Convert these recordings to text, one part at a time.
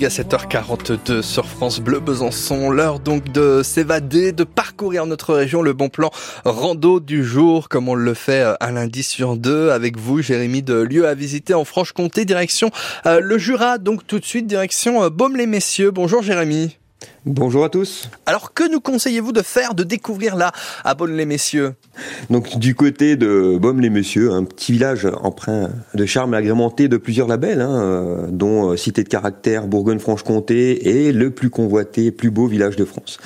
À 7h42 sur France Bleu Besançon, l'heure donc de s'évader, de parcourir notre région, le bon plan rando du jour, comme on le fait euh, un lundi sur deux, avec vous, Jérémy, de lieu à visiter en Franche-Comté, direction euh, le Jura, donc tout de suite direction euh, Baume-les-Messieurs. Bonjour Jérémy. Bonjour à tous. Alors que nous conseillez-vous de faire, de découvrir là, à Baume-les-Messieurs Donc du côté de Baume-les-Messieurs, un petit village empreint de charme agrémenté de plusieurs labels, hein, euh, dont euh, Cité de caractère, Bourgogne-Franche-Comté et le plus convoité, plus beau village de France.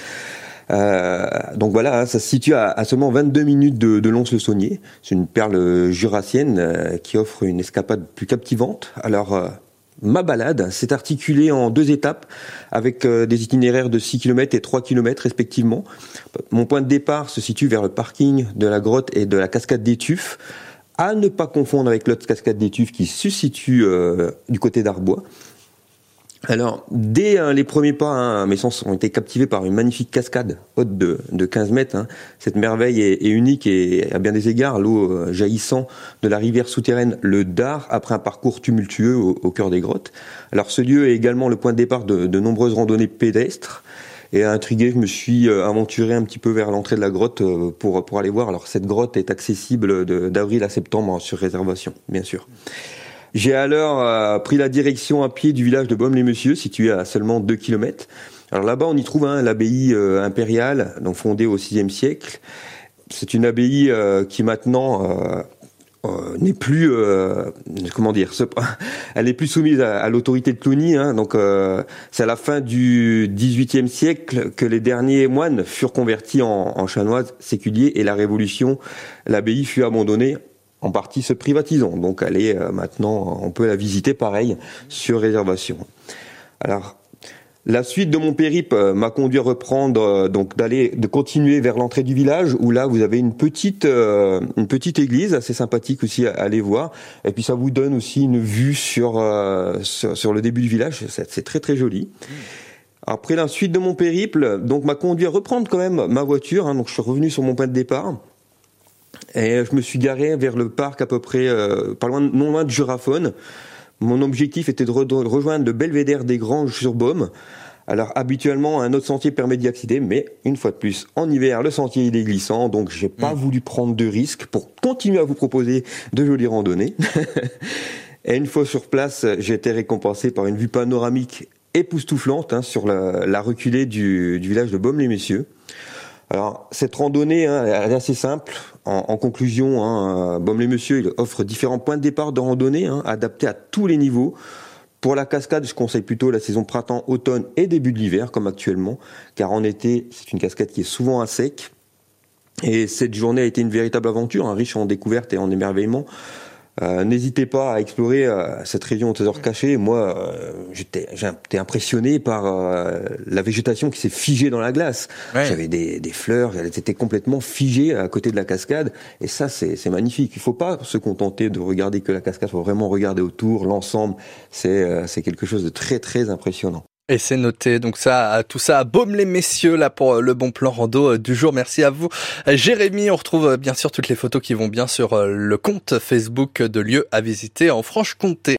Euh, donc voilà, hein, ça se situe à, seulement 22 minutes de, de Lons-le-Saunier. C'est une perle jurassienne qui offre une escapade plus captivante. Alors Ma balade s'est articulée en deux étapes avec euh, des itinéraires de 6 km et 3 km respectivement. Mon point de départ se situe vers le parking de la grotte et de la cascade des à ne pas confondre avec l'autre cascade des qui se situe euh, du côté d'Arbois. Alors, dès hein, les premiers pas, hein, mes sens ont été captivés par une magnifique cascade haute de, de 15 mètres. Hein. Cette merveille est, unique et à bien des égards, l'eau euh, jaillissant de la rivière souterraine, le Dard, après un parcours tumultueux au, cœur des grottes. Alors, ce lieu est également le point de départ de, nombreuses randonnées pédestres. Et intrigué, je me suis euh, aventuré un petit peu vers l'entrée de la grotte euh, pour aller voir. Alors, cette grotte est accessible d'avril à septembre sur réservation, bien sûr. J'ai alors euh, pris la direction à pied du village de Baume-les-Messieurs, situé à seulement 2 km. Alors là-bas, on y trouve hein, l'abbaye euh, impériale, donc fondée au VIe siècle. C'est une abbaye euh, qui maintenant n'est plus, comment dire, elle n'est plus soumise à, l'autorité de Cluny. Hein, donc c'est à la fin du XVIIIe siècle que les derniers moines furent convertis en, en chanoines séculiers et la Révolution, l'abbaye fut abandonnée en partie se privatisant. Donc elle est euh, maintenant, on peut la visiter pareil sur réservation. Alors la suite de mon périple euh, m'a conduit à reprendre euh, donc d'aller de continuer vers l'entrée du village où là vous avez une petite une petite église assez sympathique aussi à, aller voir et puis ça vous donne aussi une vue sur sur, le début du village c'est très très joli. Après la suite de mon périple donc m'a conduit à reprendre quand même ma voiture hein, donc je suis revenu sur mon point de départ et je me suis garé vers le parc à peu près, euh, pas loin, non loin de Juraphone. Mon objectif était de, rejoindre le belvédère des Granges sur Baume. Alors habituellement, un autre sentier permet d'y accéder, mais une fois de plus, en hiver, le sentier il est glissant, donc j'ai pas mm. voulu prendre de risques pour continuer à vous proposer de jolies randonnées. Et une fois sur place, j'ai été récompensé par une vue panoramique époustouflante hein, sur la, la reculée du, du, village de Baume-les-Messieurs. Alors cette randonnée hein, est assez simple. En, conclusion, hein, Baume-les-Messieurs il offre différents points de départ de randonnée hein, adaptés à tous les niveaux. Pour la cascade, je conseille plutôt la saison printemps-automne et début de l'hiver, comme actuellement, car en été, c'est une cascade qui est souvent à sec. Et cette journée a été une véritable aventure, riche en découvertes et en émerveillements. Euh, n'hésitez pas à explorer euh, cette région au trésor caché. Moi, euh, j'étais, impressionné par la végétation qui s'est figée dans la glace. J'avais des, des, fleurs, elles étaient complètement figées à côté de la cascade. Et ça, c'est, magnifique. Il faut pas se contenter de regarder que la cascade. Il faut vraiment regarder autour, l'ensemble. C'est, c'est quelque chose de très, très impressionnant. Et c'est noté. Donc ça, tout ça Baume les messieurs là pour euh, le bon plan rando euh, du jour. Merci à vous, euh, Jérémy. On retrouve bien sûr toutes les photos qui vont bien sur le compte Facebook de lieu à visiter en Franche-Comté.